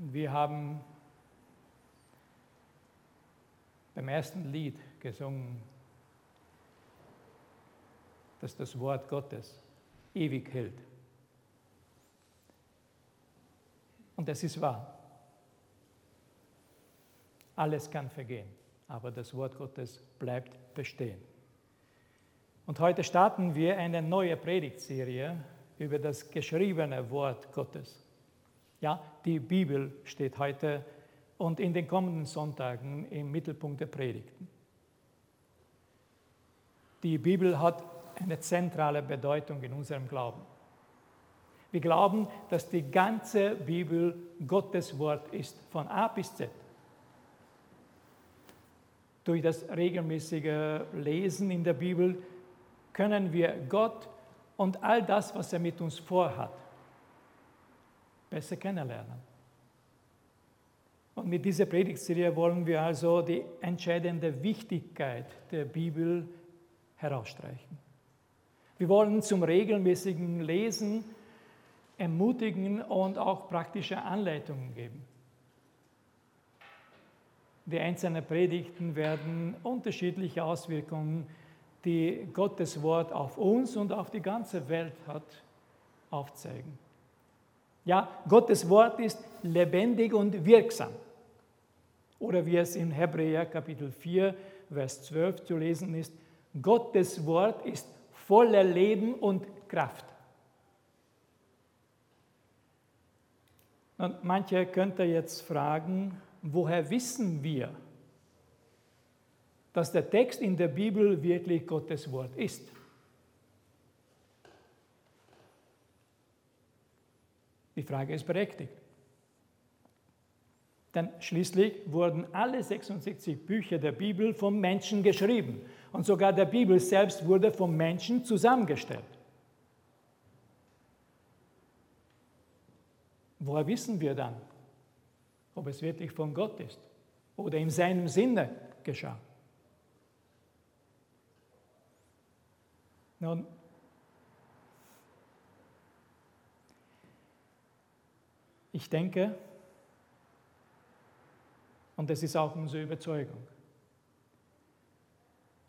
Wir haben beim ersten Lied gesungen, dass das Wort Gottes ewig hält. Und es ist wahr. Alles kann vergehen, aber das Wort Gottes bleibt bestehen. Und heute starten wir eine neue Predigtserie über das geschriebene Wort Gottes. Ja, die Bibel steht heute und in den kommenden Sonntagen im Mittelpunkt der Predigten. Die Bibel hat eine zentrale Bedeutung in unserem Glauben. Wir glauben, dass die ganze Bibel Gottes Wort ist, von A bis Z. Durch das regelmäßige Lesen in der Bibel können wir Gott und all das, was er mit uns vorhat, besser kennenlernen. Und mit dieser Predigtserie wollen wir also die entscheidende Wichtigkeit der Bibel herausstreichen. Wir wollen zum regelmäßigen Lesen ermutigen und auch praktische Anleitungen geben. Die einzelnen Predigten werden unterschiedliche Auswirkungen, die Gottes Wort auf uns und auf die ganze Welt hat, aufzeigen. Ja, Gottes Wort ist lebendig und wirksam. Oder wie es in Hebräer Kapitel 4, Vers 12 zu lesen ist, Gottes Wort ist voller Leben und Kraft. Und manche könnte jetzt fragen, woher wissen wir, dass der Text in der Bibel wirklich Gottes Wort ist? Die Frage ist berechtigt. Denn schließlich wurden alle 66 Bücher der Bibel vom Menschen geschrieben. Und sogar der Bibel selbst wurde vom Menschen zusammengestellt. Woher wissen wir dann, ob es wirklich von Gott ist oder in seinem Sinne geschah? Nun, Ich denke, und das ist auch unsere Überzeugung,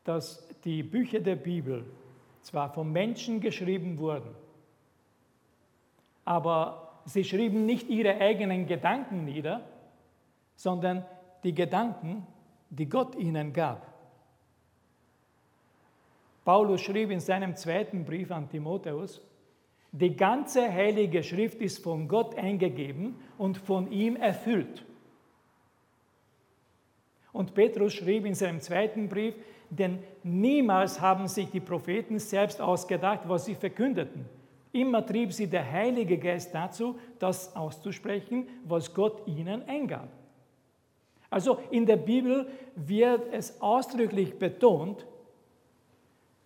dass die Bücher der Bibel zwar von Menschen geschrieben wurden, aber sie schrieben nicht ihre eigenen Gedanken nieder, sondern die Gedanken, die Gott ihnen gab. Paulus schrieb in seinem zweiten Brief an Timotheus, die ganze heilige Schrift ist von Gott eingegeben und von ihm erfüllt. Und Petrus schrieb in seinem zweiten Brief, denn niemals haben sich die Propheten selbst ausgedacht, was sie verkündeten. Immer trieb sie der Heilige Geist dazu, das auszusprechen, was Gott ihnen eingab. Also in der Bibel wird es ausdrücklich betont,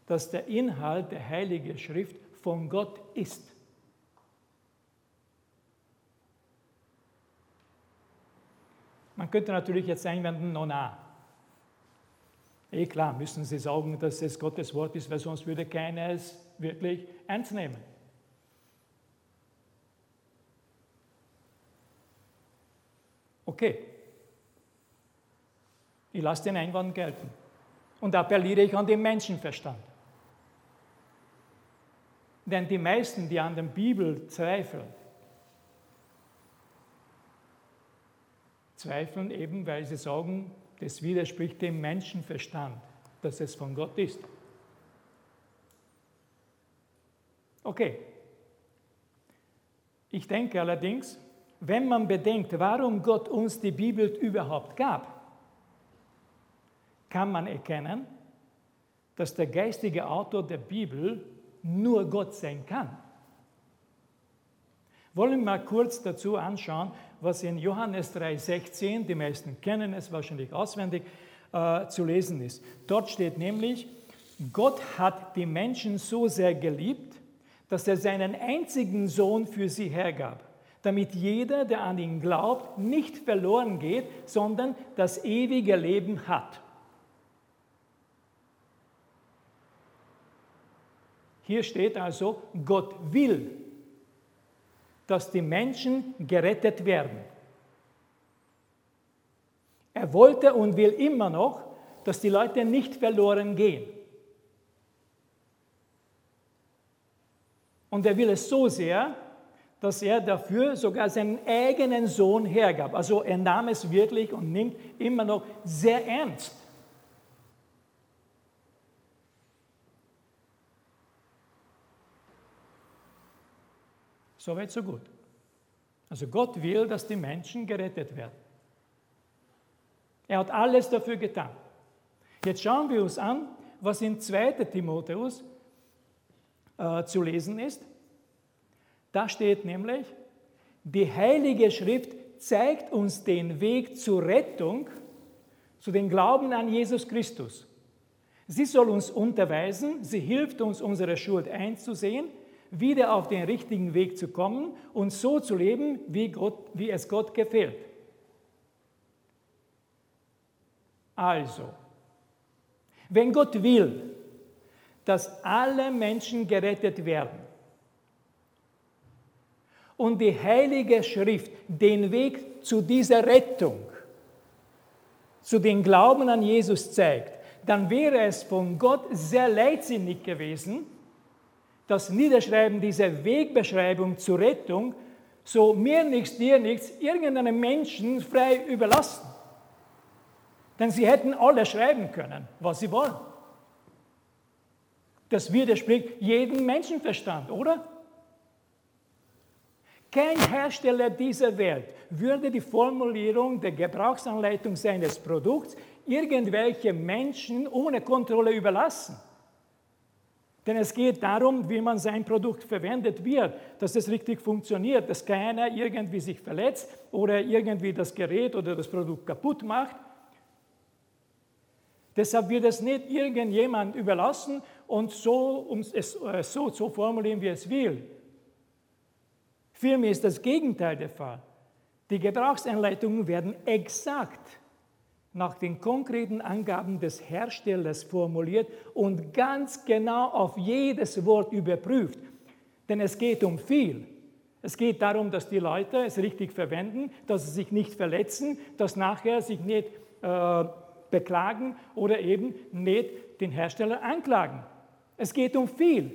dass der Inhalt der Heiligen Schrift von Gott ist. Man könnte natürlich jetzt einwenden, no na. Eh klar, müssen Sie sagen, dass es Gottes Wort ist, weil sonst würde keiner es wirklich ernst nehmen. Okay, ich lasse den Einwand gelten und appelliere ich an den Menschenverstand. Denn die meisten, die an der Bibel zweifeln, zweifeln eben, weil sie sagen, das widerspricht dem Menschenverstand, dass es von Gott ist. Okay. Ich denke allerdings, wenn man bedenkt, warum Gott uns die Bibel überhaupt gab, kann man erkennen, dass der geistige Autor der Bibel nur Gott sein kann. Wollen wir mal kurz dazu anschauen, was in Johannes 3,16, die meisten kennen es wahrscheinlich auswendig, äh, zu lesen ist. Dort steht nämlich, Gott hat die Menschen so sehr geliebt, dass er seinen einzigen Sohn für sie hergab, damit jeder, der an ihn glaubt, nicht verloren geht, sondern das ewige Leben hat. Hier steht also, Gott will, dass die Menschen gerettet werden. Er wollte und will immer noch, dass die Leute nicht verloren gehen. Und er will es so sehr, dass er dafür sogar seinen eigenen Sohn hergab. Also er nahm es wirklich und nimmt immer noch sehr ernst. Soweit, so gut. Also Gott will, dass die Menschen gerettet werden. Er hat alles dafür getan. Jetzt schauen wir uns an, was in 2 Timotheus äh, zu lesen ist. Da steht nämlich, die Heilige Schrift zeigt uns den Weg zur Rettung, zu dem Glauben an Jesus Christus. Sie soll uns unterweisen, sie hilft uns, unsere Schuld einzusehen, wieder auf den richtigen Weg zu kommen und so zu leben, wie, Gott, wie es Gott gefällt. Also, wenn Gott will, dass alle Menschen gerettet werden und die Heilige Schrift den Weg zu dieser Rettung, zu dem Glauben an Jesus zeigt, dann wäre es von Gott sehr leidsinnig gewesen, das Niederschreiben dieser Wegbeschreibung zur Rettung so mir nichts, dir nichts, irgendeinem Menschen frei überlassen. Denn sie hätten alle schreiben können, was sie wollen. Das widerspricht jedem Menschenverstand, oder? Kein Hersteller dieser Welt würde die Formulierung der Gebrauchsanleitung seines Produkts irgendwelche Menschen ohne Kontrolle überlassen. Denn es geht darum, wie man sein Produkt verwendet wird, dass es richtig funktioniert, dass keiner irgendwie sich verletzt oder irgendwie das Gerät oder das Produkt kaputt macht. Deshalb wird es nicht irgendjemand überlassen und so, um es äh, so zu formulieren, wie es will. Vielmehr ist das Gegenteil der Fall. Die Gebrauchsanleitungen werden exakt nach den konkreten Angaben des Herstellers formuliert und ganz genau auf jedes Wort überprüft. Denn es geht um viel. Es geht darum, dass die Leute es richtig verwenden, dass sie sich nicht verletzen, dass nachher sich nicht äh, beklagen oder eben nicht den Hersteller anklagen. Es geht um viel.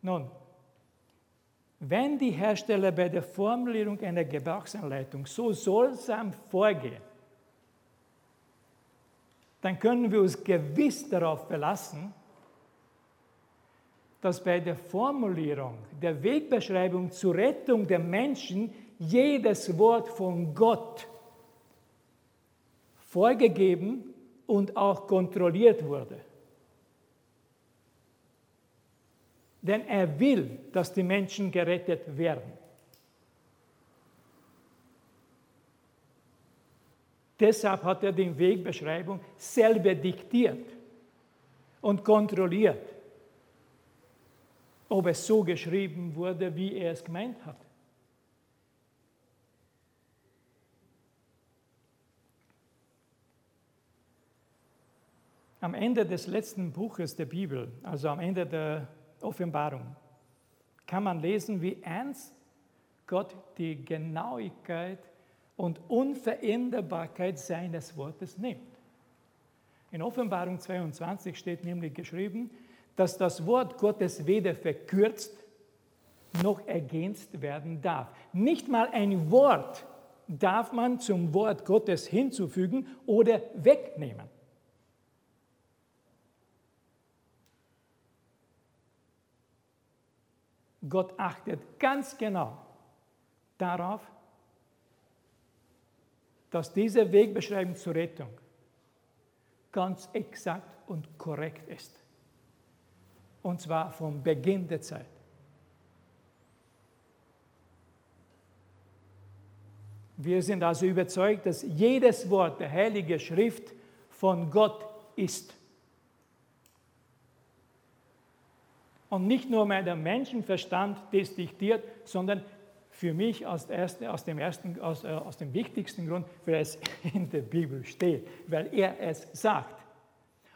Nun, wenn die Hersteller bei der Formulierung einer Gebrauchsanleitung so sorgsam vorgehen, dann können wir uns gewiss darauf verlassen, dass bei der Formulierung der Wegbeschreibung zur Rettung der Menschen jedes Wort von Gott vorgegeben und auch kontrolliert wurde. Denn er will, dass die Menschen gerettet werden. Deshalb hat er die Wegbeschreibung selber diktiert und kontrolliert, ob es so geschrieben wurde, wie er es gemeint hat. Am Ende des letzten Buches der Bibel, also am Ende der Offenbarung, kann man lesen, wie ernst Gott die Genauigkeit und Unveränderbarkeit seines Wortes nimmt. In Offenbarung 22 steht nämlich geschrieben, dass das Wort Gottes weder verkürzt noch ergänzt werden darf. Nicht mal ein Wort darf man zum Wort Gottes hinzufügen oder wegnehmen. Gott achtet ganz genau darauf, dass diese Wegbeschreibung zur Rettung ganz exakt und korrekt ist. Und zwar vom Beginn der Zeit. Wir sind also überzeugt, dass jedes Wort der Heiligen Schrift von Gott ist. Und nicht nur meinem Menschenverstand das diktiert, sondern für mich aus, erste, aus, dem ersten, aus, äh, aus dem wichtigsten Grund, weil es in der Bibel steht, weil er es sagt.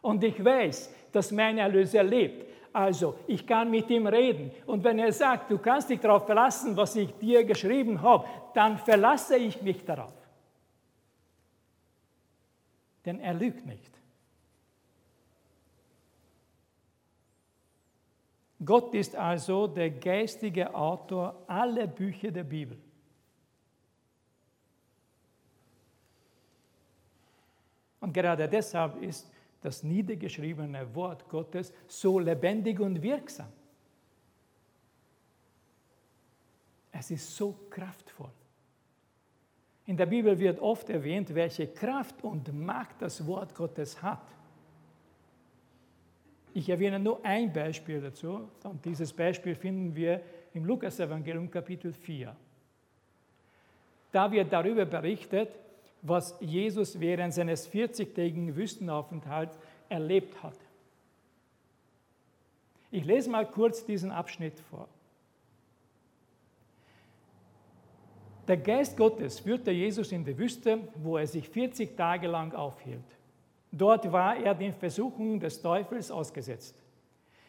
Und ich weiß, dass mein Erlöser lebt. Also, ich kann mit ihm reden. Und wenn er sagt, du kannst dich darauf verlassen, was ich dir geschrieben habe, dann verlasse ich mich darauf. Denn er lügt nicht. Gott ist also der geistige Autor aller Bücher der Bibel. Und gerade deshalb ist das niedergeschriebene Wort Gottes so lebendig und wirksam. Es ist so kraftvoll. In der Bibel wird oft erwähnt, welche Kraft und Macht das Wort Gottes hat. Ich erwähne nur ein Beispiel dazu und dieses Beispiel finden wir im Lukas-Evangelium Kapitel 4. Da wird darüber berichtet, was Jesus während seines 40-tägigen Wüstenaufenthalts erlebt hat. Ich lese mal kurz diesen Abschnitt vor. Der Geist Gottes führte Jesus in die Wüste, wo er sich 40 Tage lang aufhielt. Dort war er den Versuchungen des Teufels ausgesetzt.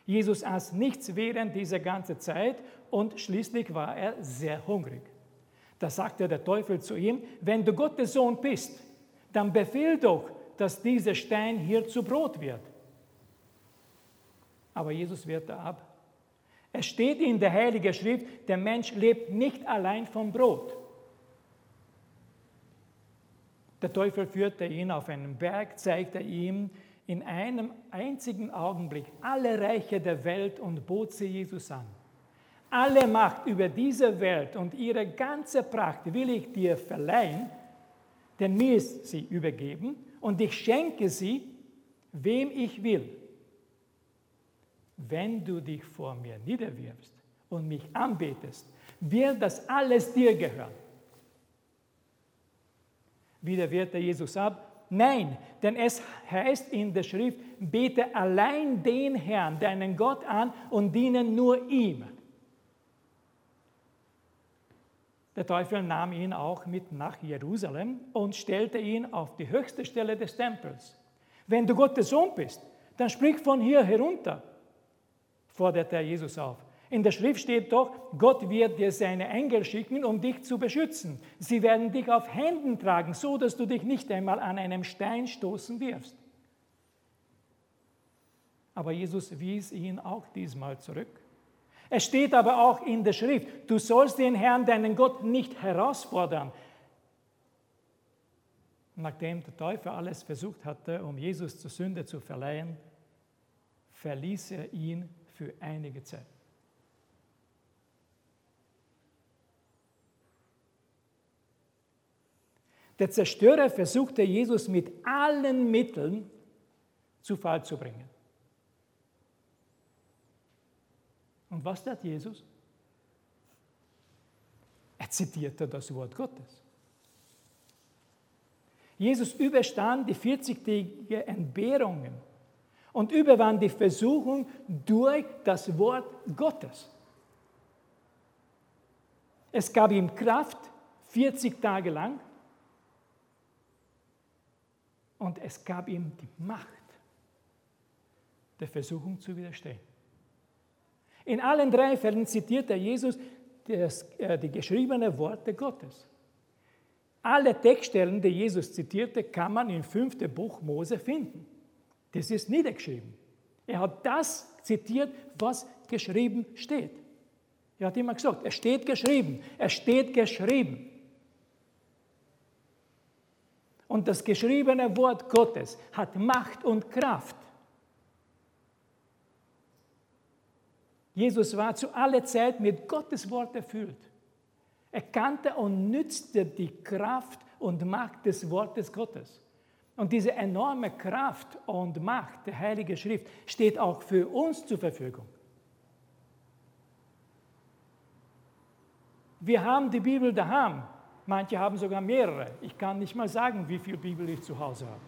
Jesus aß nichts während dieser ganzen Zeit und schließlich war er sehr hungrig. Da sagte der Teufel zu ihm, wenn du Gottes Sohn bist, dann befehl doch, dass dieser Stein hier zu Brot wird. Aber Jesus wehrte ab. Es steht in der Heiligen Schrift, der Mensch lebt nicht allein vom Brot. Der Teufel führte ihn auf einen Berg, zeigte ihm in einem einzigen Augenblick alle Reiche der Welt und bot sie Jesus an. Alle Macht über diese Welt und ihre ganze Pracht will ich dir verleihen, denn mir ist sie übergeben und ich schenke sie, wem ich will. Wenn du dich vor mir niederwirfst und mich anbetest, wird das alles dir gehören. Wieder wehrte Jesus ab. Nein, denn es heißt in der Schrift, bete allein den Herrn, deinen Gott an und diene nur ihm. Der Teufel nahm ihn auch mit nach Jerusalem und stellte ihn auf die höchste Stelle des Tempels. Wenn du Gottes Sohn bist, dann sprich von hier herunter, forderte Jesus auf. In der Schrift steht doch, Gott wird dir seine Engel schicken, um dich zu beschützen. Sie werden dich auf Händen tragen, so dass du dich nicht einmal an einem Stein stoßen wirst. Aber Jesus wies ihn auch diesmal zurück. Es steht aber auch in der Schrift, du sollst den Herrn, deinen Gott, nicht herausfordern. Nachdem der Teufel alles versucht hatte, um Jesus zur Sünde zu verleihen, verließ er ihn für einige Zeit. Der Zerstörer versuchte Jesus mit allen Mitteln zu Fall zu bringen. Und was tat Jesus? Er zitierte das Wort Gottes. Jesus überstand die 40-tägige Entbehrungen und überwand die Versuchung durch das Wort Gottes. Es gab ihm Kraft 40 Tage lang und es gab ihm die Macht, der Versuchung zu widerstehen. In allen drei Fällen zitiert er Jesus das, äh, die geschriebenen Worte Gottes. Alle Textstellen, die Jesus zitierte, kann man im fünften Buch Mose finden. Das ist niedergeschrieben. Er hat das zitiert, was geschrieben steht. Er hat immer gesagt, es steht geschrieben, es steht geschrieben. Und das geschriebene Wort Gottes hat Macht und Kraft. Jesus war zu aller Zeit mit Gottes Wort erfüllt. Er kannte und nützte die Kraft und Macht des Wortes Gottes. Und diese enorme Kraft und Macht der Heiligen Schrift steht auch für uns zur Verfügung. Wir haben die Bibel daheim. Manche haben sogar mehrere. Ich kann nicht mal sagen, wie viel Bibel ich zu Hause habe.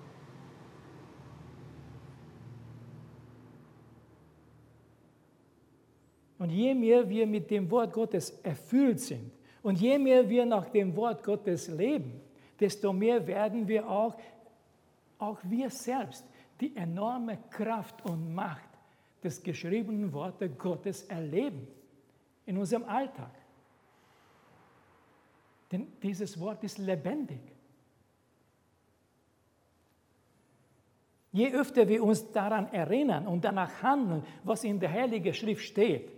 Und je mehr wir mit dem Wort Gottes erfüllt sind und je mehr wir nach dem Wort Gottes leben, desto mehr werden wir auch, auch wir selbst, die enorme Kraft und Macht das geschriebene Worte Gottes erleben in unserem Alltag. Denn dieses Wort ist lebendig. Je öfter wir uns daran erinnern und danach handeln, was in der Heiligen Schrift steht,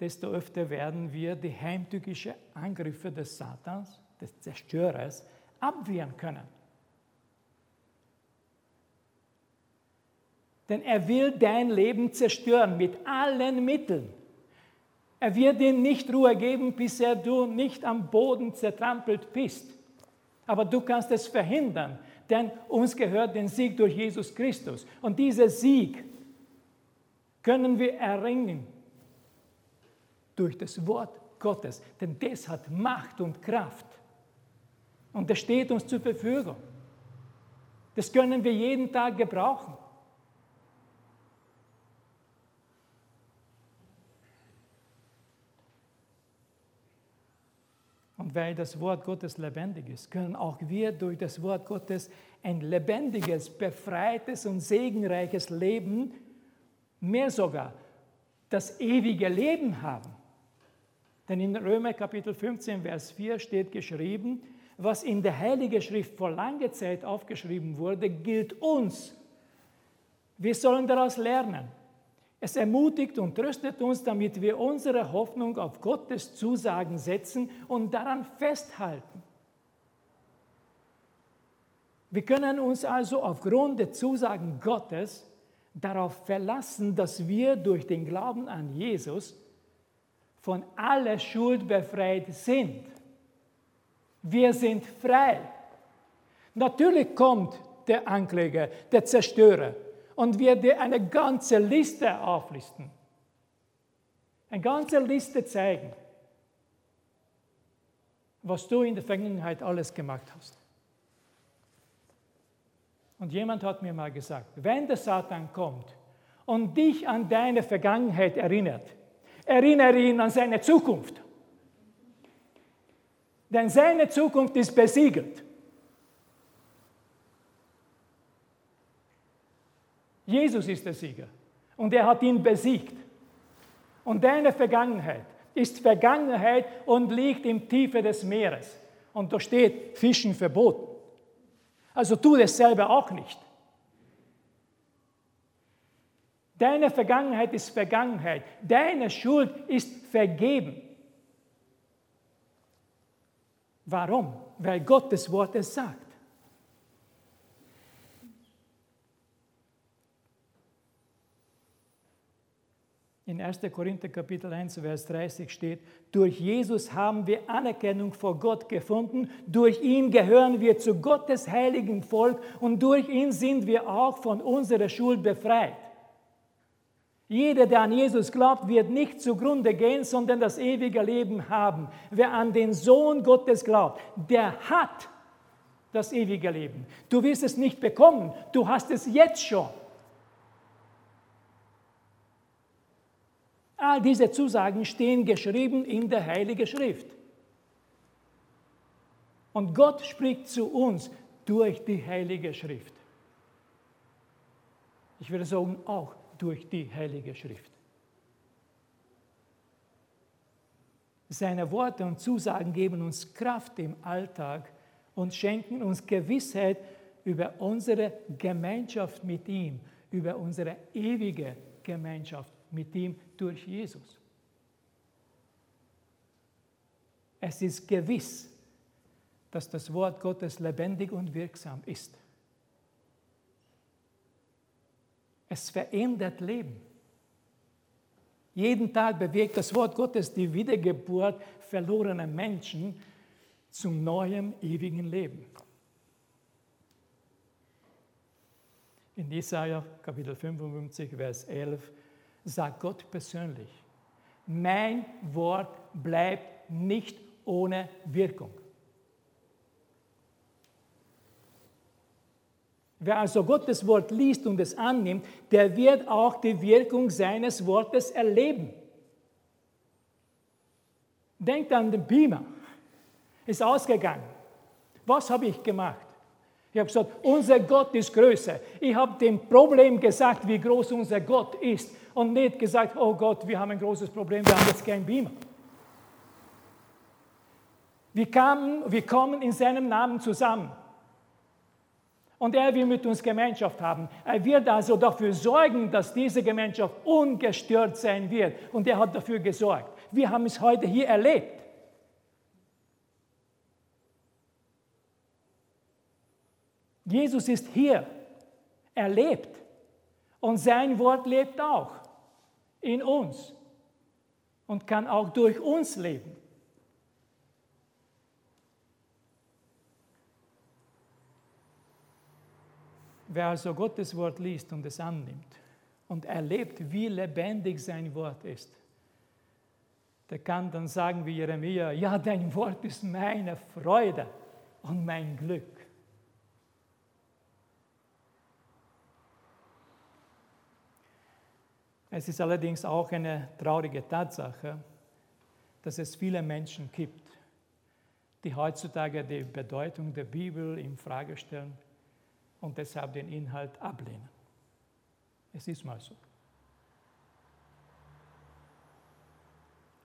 desto öfter werden wir die heimtückischen Angriffe des Satans, des Zerstörers, abwehren können. Denn er will dein Leben zerstören mit allen Mitteln. Er wird dir nicht Ruhe geben, bis er du nicht am Boden zertrampelt bist. Aber du kannst es verhindern, denn uns gehört den Sieg durch Jesus Christus. Und dieser Sieg können wir erringen durch das Wort Gottes, denn das hat Macht und Kraft. Und das steht uns zur Verfügung. Das können wir jeden Tag gebrauchen. Und weil das Wort Gottes lebendig ist, können auch wir durch das Wort Gottes ein lebendiges, befreites und segenreiches Leben, mehr sogar das ewige Leben haben. Denn in Römer Kapitel 15, Vers 4 steht geschrieben, was in der Heiligen Schrift vor langer Zeit aufgeschrieben wurde, gilt uns. Wir sollen daraus lernen. Es ermutigt und tröstet uns, damit wir unsere Hoffnung auf Gottes Zusagen setzen und daran festhalten. Wir können uns also aufgrund der Zusagen Gottes darauf verlassen, dass wir durch den Glauben an Jesus von aller Schuld befreit sind. Wir sind frei. Natürlich kommt der Ankläger, der Zerstörer, und wir dir eine ganze Liste auflisten. Eine ganze Liste zeigen, was du in der Vergangenheit alles gemacht hast. Und jemand hat mir mal gesagt, wenn der Satan kommt und dich an deine Vergangenheit erinnert, erinnere ihn an seine Zukunft. Denn seine Zukunft ist besiegelt. Jesus ist der Sieger und er hat ihn besiegt. Und deine Vergangenheit ist Vergangenheit und liegt im Tiefe des Meeres. Und da steht Fischen verboten. Also tu das selber auch nicht. Deine Vergangenheit ist Vergangenheit. Deine Schuld ist vergeben. Warum? Weil Gottes Wort es sagt. In 1. Korinther Kapitel 1, Vers 30 steht, durch Jesus haben wir Anerkennung vor Gott gefunden, durch ihn gehören wir zu Gottes heiligen Volk und durch ihn sind wir auch von unserer Schuld befreit. Jeder, der an Jesus glaubt, wird nicht zugrunde gehen, sondern das ewige Leben haben. Wer an den Sohn Gottes glaubt, der hat das ewige Leben. Du wirst es nicht bekommen, du hast es jetzt schon. All diese Zusagen stehen geschrieben in der Heiligen Schrift. Und Gott spricht zu uns durch die Heilige Schrift. Ich würde sagen, auch durch die Heilige Schrift. Seine Worte und Zusagen geben uns Kraft im Alltag und schenken uns Gewissheit über unsere Gemeinschaft mit ihm, über unsere ewige Gemeinschaft mit ihm durch Jesus. Es ist gewiss, dass das Wort Gottes lebendig und wirksam ist. Es verändert Leben. Jeden Tag bewegt das Wort Gottes die Wiedergeburt verlorener Menschen zum neuen, ewigen Leben. In Jesaja Kapitel 55, Vers 11 sagt Gott persönlich, mein Wort bleibt nicht ohne Wirkung. Wer also Gottes Wort liest und es annimmt, der wird auch die Wirkung seines Wortes erleben. Denkt an den Beamer. Ist ausgegangen. Was habe ich gemacht? Ich habe gesagt, unser Gott ist größer. Ich habe dem Problem gesagt, wie groß unser Gott ist und nicht gesagt, oh Gott, wir haben ein großes Problem, wir haben jetzt keinen Beamer. Wir, kamen, wir kommen in seinem Namen zusammen. Und er will mit uns Gemeinschaft haben. Er wird also dafür sorgen, dass diese Gemeinschaft ungestört sein wird. Und er hat dafür gesorgt. Wir haben es heute hier erlebt. Jesus ist hier. Er lebt. Und sein Wort lebt auch in uns und kann auch durch uns leben. Wer also Gottes Wort liest und es annimmt und erlebt, wie lebendig sein Wort ist, der kann dann sagen wie Jeremia, ja, dein Wort ist meine Freude und mein Glück. Es ist allerdings auch eine traurige Tatsache, dass es viele Menschen gibt, die heutzutage die Bedeutung der Bibel in Frage stellen und deshalb den Inhalt ablehnen. Es ist mal so.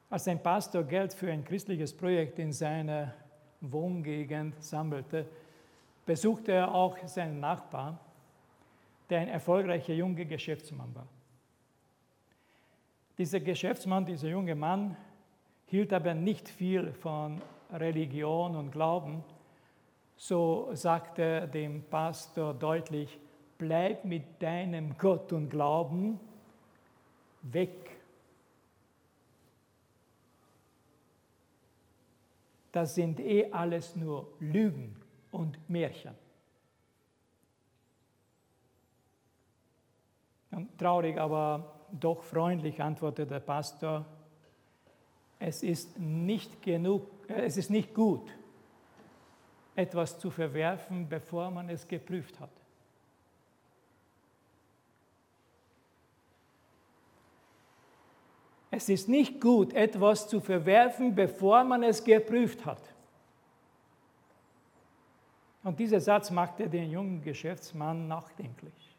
Als ein Pastor Geld für ein christliches Projekt in seiner Wohngegend sammelte, besuchte er auch seinen Nachbarn, der ein erfolgreicher junger Geschäftsmann war. Dieser Geschäftsmann, dieser junge Mann, hielt aber nicht viel von Religion und Glauben, so sagte dem Pastor deutlich, bleib mit deinem Gott und Glauben weg. Das sind eh alles nur Lügen und Märchen. Und traurig, aber doch freundlich antwortete der Pastor, es ist nicht genug, es ist nicht gut, etwas zu verwerfen, bevor man es geprüft hat. Es ist nicht gut, etwas zu verwerfen, bevor man es geprüft hat. Und dieser Satz machte den jungen Geschäftsmann nachdenklich.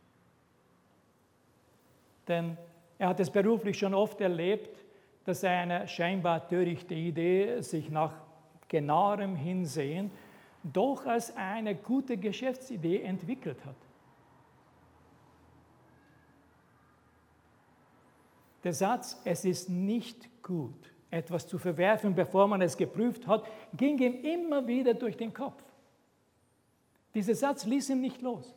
Denn er hat es beruflich schon oft erlebt, dass eine scheinbar törichte Idee sich nach genauerem Hinsehen doch als eine gute Geschäftsidee entwickelt hat. Der Satz, es ist nicht gut, etwas zu verwerfen, bevor man es geprüft hat, ging ihm immer wieder durch den Kopf. Dieser Satz ließ ihn nicht los.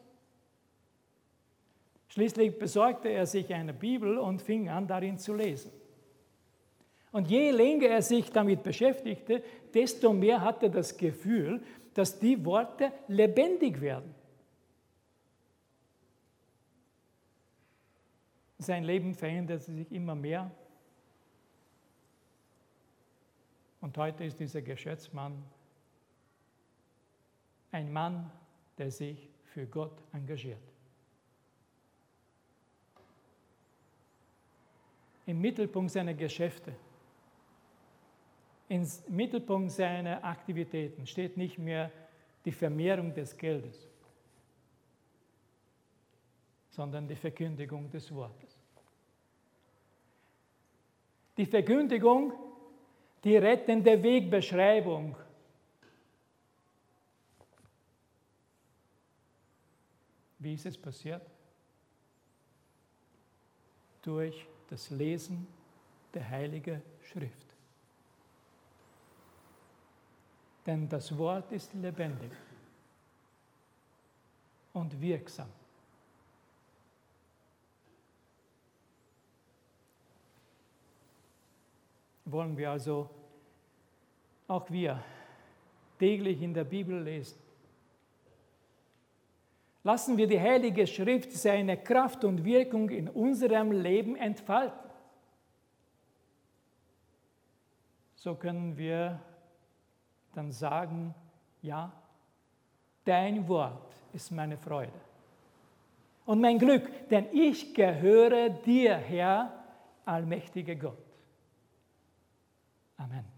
Schließlich besorgte er sich eine Bibel und fing an, darin zu lesen. Und je länger er sich damit beschäftigte, desto mehr hatte er das Gefühl, dass die Worte lebendig werden. Sein Leben veränderte sich immer mehr. Und heute ist dieser Geschäftsmann ein Mann, der sich für Gott engagiert. Im Mittelpunkt seiner Geschäfte im Mittelpunkt seiner Aktivitäten steht nicht mehr die Vermehrung des Geldes, sondern die Verkündigung des Wortes. Die Verkündigung, die rettende Wegbeschreibung. Wie ist es passiert? Durch das Lesen der Heiligen Schrift. Denn das Wort ist lebendig und wirksam. Wollen wir also auch wir täglich in der Bibel lesen. Lassen wir die Heilige Schrift seine Kraft und Wirkung in unserem Leben entfalten. So können wir dann sagen, ja, dein Wort ist meine Freude und mein Glück, denn ich gehöre dir, Herr, allmächtiger Gott. Amen.